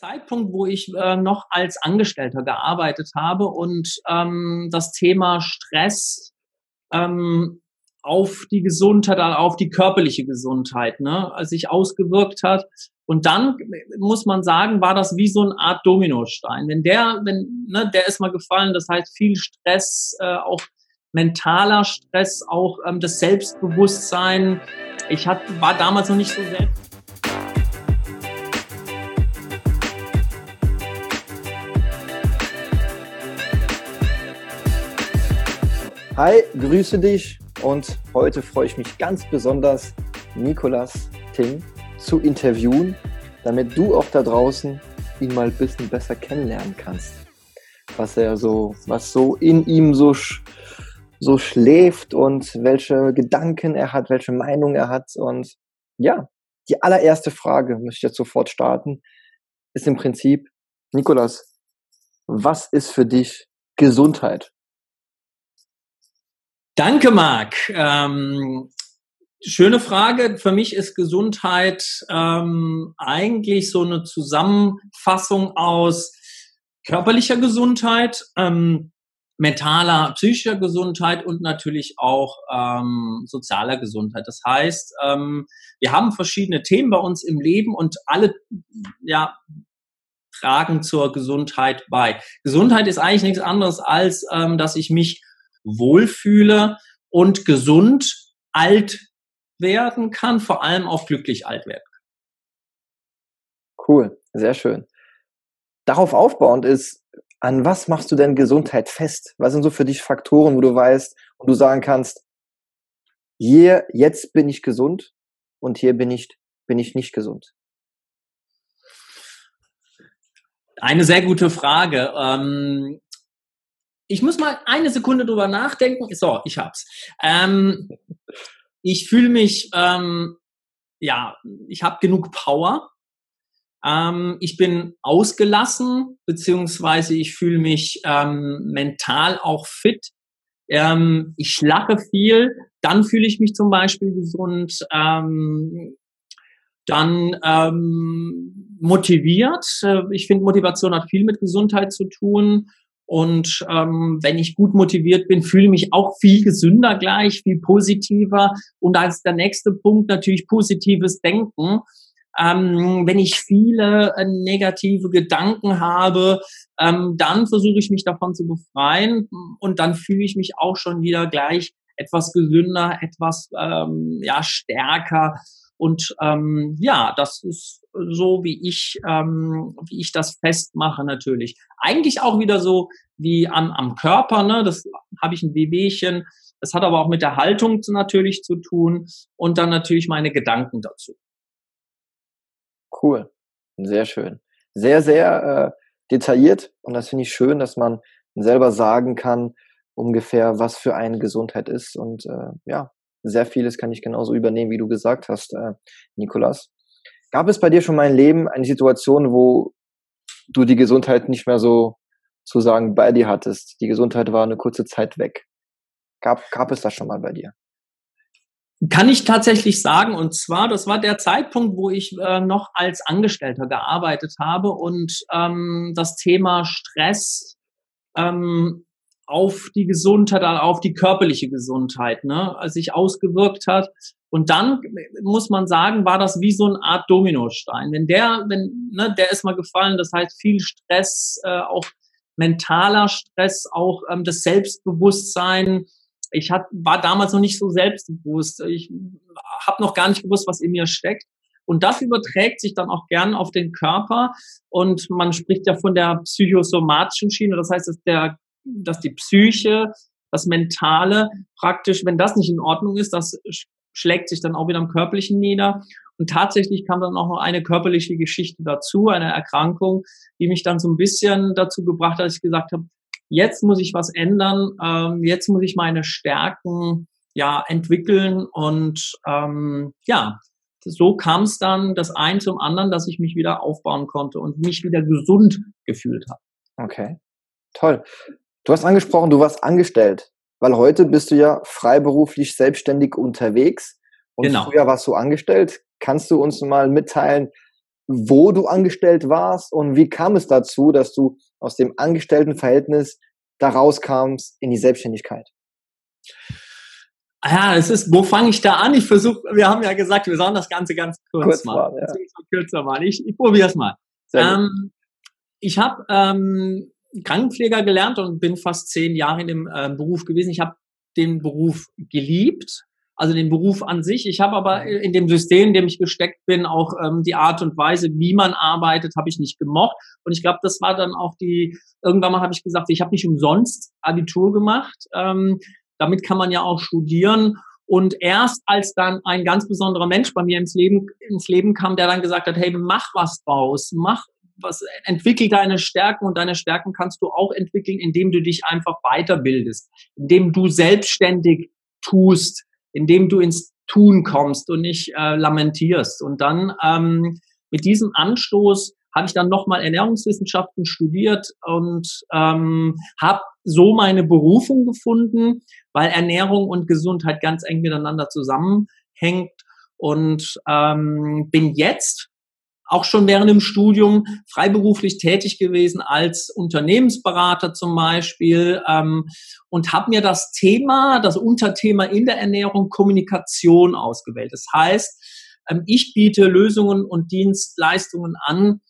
Zeitpunkt, wo ich äh, noch als Angestellter gearbeitet habe und ähm, das Thema Stress ähm, auf die Gesundheit, auf die körperliche Gesundheit, ne, sich ausgewirkt hat. Und dann muss man sagen, war das wie so eine Art Dominostein. Wenn der, wenn, ne, der ist mal gefallen, das heißt viel Stress, äh, auch mentaler Stress, auch ähm, das Selbstbewusstsein. Ich hat, war damals noch nicht so selbst Hi, grüße dich und heute freue ich mich ganz besonders, Nikolas Ting zu interviewen, damit du auch da draußen ihn mal ein bisschen besser kennenlernen kannst. Was er so, was so in ihm so, so schläft und welche Gedanken er hat, welche Meinung er hat. Und ja, die allererste Frage, muss ich jetzt sofort starten, ist im Prinzip, Nikolas, was ist für dich Gesundheit? Danke, Marc. Ähm, schöne Frage. Für mich ist Gesundheit ähm, eigentlich so eine Zusammenfassung aus körperlicher Gesundheit, ähm, mentaler, psychischer Gesundheit und natürlich auch ähm, sozialer Gesundheit. Das heißt, ähm, wir haben verschiedene Themen bei uns im Leben und alle ja, tragen zur Gesundheit bei. Gesundheit ist eigentlich nichts anderes als, ähm, dass ich mich wohlfühle und gesund alt werden kann, vor allem auch glücklich alt werden kann. Cool, sehr schön. Darauf aufbauend ist, an was machst du denn Gesundheit fest? Was sind so für dich Faktoren, wo du weißt und du sagen kannst, hier, jetzt bin ich gesund und hier bin ich, bin ich nicht gesund? Eine sehr gute Frage. Ähm, ich muss mal eine Sekunde drüber nachdenken. So, ich hab's. Ähm, ich fühle mich, ähm, ja, ich habe genug Power. Ähm, ich bin ausgelassen, beziehungsweise ich fühle mich ähm, mental auch fit. Ähm, ich lache viel, dann fühle ich mich zum Beispiel gesund. Ähm, dann motiviert. Ich finde, Motivation hat viel mit Gesundheit zu tun. Und ähm, wenn ich gut motiviert bin, fühle ich mich auch viel gesünder gleich, viel positiver. Und ist der nächste Punkt natürlich positives Denken. Ähm, wenn ich viele äh, negative Gedanken habe, ähm, dann versuche ich mich davon zu befreien und dann fühle ich mich auch schon wieder gleich etwas gesünder, etwas ähm, ja stärker und ähm, ja, das ist so, wie ich, ähm, wie ich das festmache natürlich. Eigentlich auch wieder so wie am, am Körper, ne? Das habe ich ein Wehwehchen. Das hat aber auch mit der Haltung natürlich zu tun und dann natürlich meine Gedanken dazu. Cool, sehr schön. Sehr, sehr äh, detailliert und das finde ich schön, dass man selber sagen kann, ungefähr, was für eine Gesundheit ist. Und äh, ja, sehr vieles kann ich genauso übernehmen, wie du gesagt hast, äh, Nikolas. Gab es bei dir schon mal im Leben eine Situation, wo du die Gesundheit nicht mehr so zu sagen bei dir hattest? Die Gesundheit war eine kurze Zeit weg. Gab, gab es das schon mal bei dir? Kann ich tatsächlich sagen. Und zwar, das war der Zeitpunkt, wo ich äh, noch als Angestellter gearbeitet habe und ähm, das Thema Stress ähm, auf die Gesundheit, auf die körperliche Gesundheit, ne, sich ausgewirkt hat. Und dann muss man sagen, war das wie so eine Art Dominostein. Wenn der, wenn, ne, der ist mal gefallen, das heißt viel Stress, äh, auch mentaler Stress, auch ähm, das Selbstbewusstsein. Ich hat, war damals noch nicht so selbstbewusst. Ich habe noch gar nicht gewusst, was in mir steckt. Und das überträgt sich dann auch gern auf den Körper. Und man spricht ja von der psychosomatischen Schiene. Das heißt, dass der dass die Psyche, das Mentale praktisch, wenn das nicht in Ordnung ist, das schlägt sich dann auch wieder am Körperlichen nieder. Und tatsächlich kam dann auch noch eine körperliche Geschichte dazu, eine Erkrankung, die mich dann so ein bisschen dazu gebracht hat, dass ich gesagt habe, jetzt muss ich was ändern, ähm, jetzt muss ich meine Stärken ja entwickeln und ähm, ja, so kam es dann das ein zum anderen, dass ich mich wieder aufbauen konnte und mich wieder gesund gefühlt habe. Okay, toll. Du hast angesprochen, du warst angestellt, weil heute bist du ja freiberuflich selbstständig unterwegs und genau. früher warst du angestellt. Kannst du uns mal mitteilen, wo du angestellt warst und wie kam es dazu, dass du aus dem Angestelltenverhältnis da rauskamst in die Selbstständigkeit? Ja, es ist, wo fange ich da an? Ich versuche, wir haben ja gesagt, wir sollen das Ganze ganz kurz, kurz machen. Ja. Kürzer machen. Ich, ich probiere es mal. Ähm, ich habe ähm, Krankenpfleger gelernt und bin fast zehn Jahre in dem äh, Beruf gewesen. Ich habe den Beruf geliebt, also den Beruf an sich. Ich habe aber in dem System, in dem ich gesteckt bin, auch ähm, die Art und Weise, wie man arbeitet, habe ich nicht gemocht. Und ich glaube, das war dann auch die, irgendwann mal habe ich gesagt, ich habe nicht umsonst Abitur gemacht. Ähm, damit kann man ja auch studieren. Und erst als dann ein ganz besonderer Mensch bei mir ins Leben, ins Leben kam, der dann gesagt hat, hey, mach was draus, mach was, entwickel deine Stärken und deine Stärken kannst du auch entwickeln, indem du dich einfach weiterbildest, indem du selbstständig tust, indem du ins Tun kommst und nicht äh, lamentierst. Und dann ähm, mit diesem Anstoß habe ich dann nochmal Ernährungswissenschaften studiert und ähm, habe so meine Berufung gefunden, weil Ernährung und Gesundheit ganz eng miteinander zusammenhängt und ähm, bin jetzt auch schon während dem Studium freiberuflich tätig gewesen als Unternehmensberater zum Beispiel ähm, und habe mir das Thema, das Unterthema in der Ernährung Kommunikation ausgewählt. Das heißt, ähm, ich biete Lösungen und Dienstleistungen an,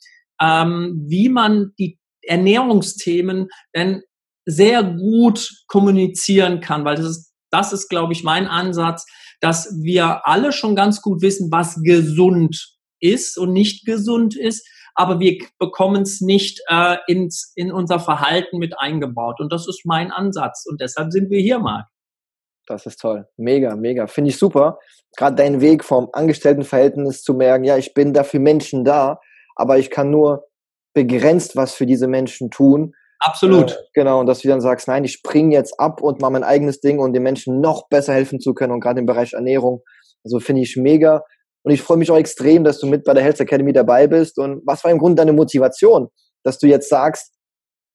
ähm, wie man die Ernährungsthemen denn sehr gut kommunizieren kann, weil das ist, das ist, glaube ich, mein Ansatz, dass wir alle schon ganz gut wissen, was gesund ist und nicht gesund ist, aber wir bekommen es nicht äh, ins, in unser Verhalten mit eingebaut. Und das ist mein Ansatz. Und deshalb sind wir hier, Marc. Das ist toll. Mega, mega. Finde ich super. Gerade dein Weg vom Angestelltenverhältnis zu merken, ja, ich bin da für Menschen da, aber ich kann nur begrenzt was für diese Menschen tun. Absolut. Äh, genau, und dass du dann sagst, nein, ich springe jetzt ab und mache mein eigenes Ding und den Menschen noch besser helfen zu können und gerade im Bereich Ernährung. Also finde ich mega. Und ich freue mich auch extrem, dass du mit bei der Health Academy dabei bist. Und was war im Grunde deine Motivation, dass du jetzt sagst,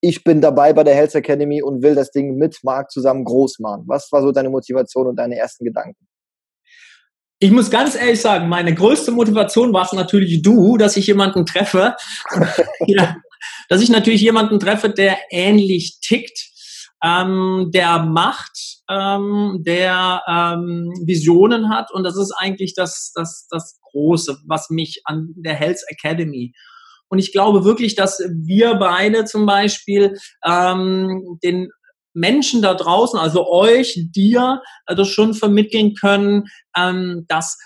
ich bin dabei bei der Health Academy und will das Ding mit Marc zusammen groß machen? Was war so deine Motivation und deine ersten Gedanken? Ich muss ganz ehrlich sagen, meine größte Motivation war es natürlich du, dass ich jemanden treffe, ja, dass ich natürlich jemanden treffe, der ähnlich tickt, ähm, der macht, ähm, der ähm, Visionen hat und das ist eigentlich das, das, das Große, was mich an der Health Academy und ich glaube wirklich, dass wir beide zum Beispiel ähm, den Menschen da draußen, also euch, dir, das also schon vermitteln können, ähm, dass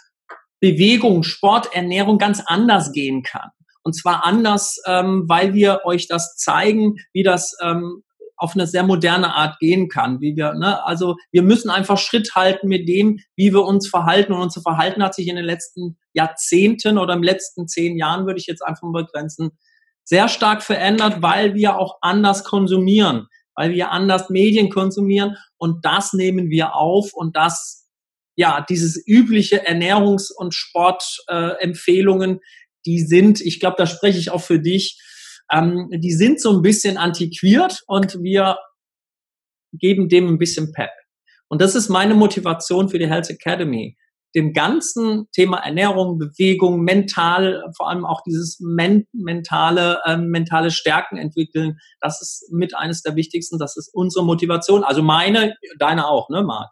Bewegung, Sport, Ernährung ganz anders gehen kann. Und zwar anders, ähm, weil wir euch das zeigen, wie das ähm, auf eine sehr moderne Art gehen kann. Wie wir, ne, also wir müssen einfach Schritt halten mit dem, wie wir uns verhalten. Und unser Verhalten hat sich in den letzten Jahrzehnten oder im letzten zehn Jahren, würde ich jetzt einfach mal begrenzen, sehr stark verändert, weil wir auch anders konsumieren, weil wir anders Medien konsumieren und das nehmen wir auf und das, ja, dieses übliche Ernährungs- und Sportempfehlungen, äh, die sind, ich glaube, da spreche ich auch für dich, ähm, die sind so ein bisschen antiquiert und wir geben dem ein bisschen Pep. Und das ist meine Motivation für die Health Academy. Dem ganzen Thema Ernährung, Bewegung, mental, vor allem auch dieses men mentale, äh, mentale Stärken entwickeln, das ist mit eines der wichtigsten. Das ist unsere Motivation. Also meine, deine auch, ne, Marc?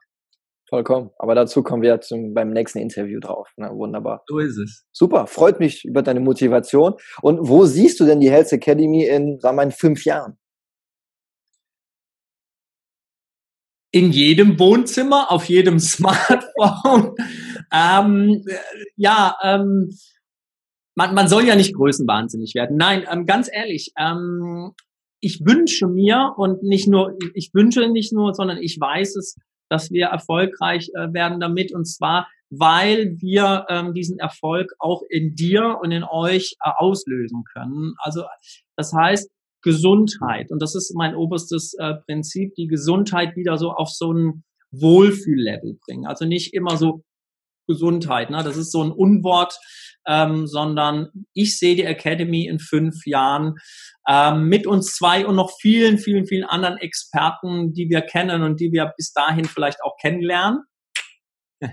Vollkommen. Aber dazu kommen wir zum, beim nächsten Interview drauf. Na, wunderbar. So ist es. Super. Freut mich über deine Motivation. Und wo siehst du denn die Health Academy in, sagen wir, in fünf Jahren? In jedem Wohnzimmer, auf jedem Smartphone. ähm, ja, ähm, man, man soll ja nicht größenwahnsinnig werden. Nein, ähm, ganz ehrlich, ähm, ich wünsche mir und nicht nur, ich wünsche nicht nur, sondern ich weiß es, dass wir erfolgreich äh, werden damit. Und zwar, weil wir ähm, diesen Erfolg auch in dir und in euch äh, auslösen können. Also das heißt, Gesundheit. Und das ist mein oberstes äh, Prinzip, die Gesundheit wieder so auf so ein Wohlfühllevel bringen. Also nicht immer so Gesundheit. Ne? Das ist so ein Unwort, ähm, sondern ich sehe die Academy in fünf Jahren ähm, mit uns zwei und noch vielen, vielen, vielen anderen Experten, die wir kennen und die wir bis dahin vielleicht auch kennenlernen.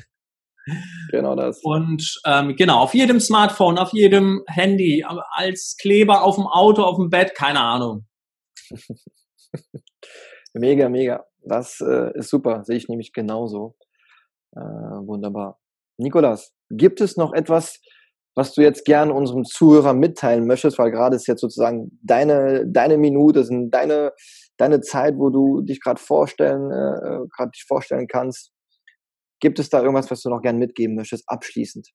Genau das. Und ähm, genau, auf jedem Smartphone, auf jedem Handy, als Kleber auf dem Auto, auf dem Bett, keine Ahnung. mega, mega. Das äh, ist super, sehe ich nämlich genauso. Äh, wunderbar. Nikolas, gibt es noch etwas, was du jetzt gerne unserem Zuhörer mitteilen möchtest, weil gerade ist jetzt sozusagen deine, deine Minute, sind deine, deine Zeit, wo du dich gerade vorstellen, äh, äh vorstellen kannst. Gibt es da irgendwas, was du noch gerne mitgeben möchtest, abschließend?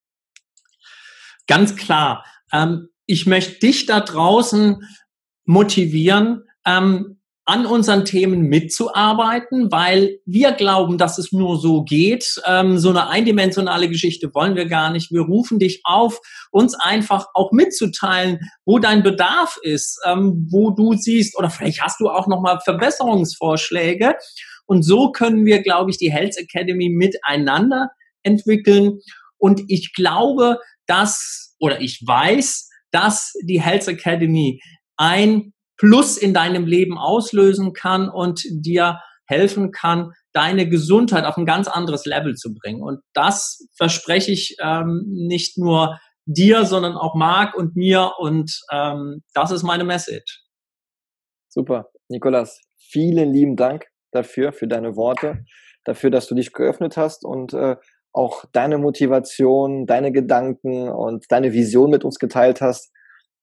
Ganz klar. Ähm, ich möchte dich da draußen motivieren, ähm, an unseren Themen mitzuarbeiten, weil wir glauben, dass es nur so geht. Ähm, so eine eindimensionale Geschichte wollen wir gar nicht. Wir rufen dich auf, uns einfach auch mitzuteilen, wo dein Bedarf ist, ähm, wo du siehst, oder vielleicht hast du auch nochmal Verbesserungsvorschläge. Und so können wir, glaube ich, die Health Academy miteinander entwickeln. Und ich glaube, dass, oder ich weiß, dass die Health Academy ein Plus in deinem Leben auslösen kann und dir helfen kann, deine Gesundheit auf ein ganz anderes Level zu bringen. Und das verspreche ich ähm, nicht nur dir, sondern auch Marc und mir. Und ähm, das ist meine Message. Super. Nikolas, vielen lieben Dank dafür, für deine Worte, dafür, dass du dich geöffnet hast und äh, auch deine Motivation, deine Gedanken und deine Vision mit uns geteilt hast.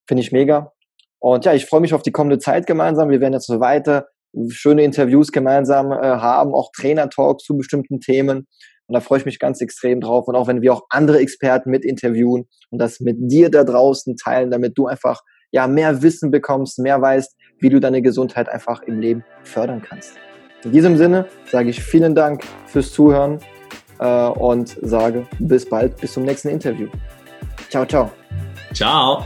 Finde ich mega. Und ja, ich freue mich auf die kommende Zeit gemeinsam. Wir werden jetzt so weiter schöne Interviews gemeinsam äh, haben, auch Trainer-Talks zu bestimmten Themen. Und da freue ich mich ganz extrem drauf. Und auch wenn wir auch andere Experten mit interviewen und das mit dir da draußen teilen, damit du einfach ja mehr Wissen bekommst, mehr weißt, wie du deine Gesundheit einfach im Leben fördern kannst. In diesem Sinne sage ich vielen Dank fürs Zuhören äh, und sage bis bald, bis zum nächsten Interview. Ciao, ciao. Ciao.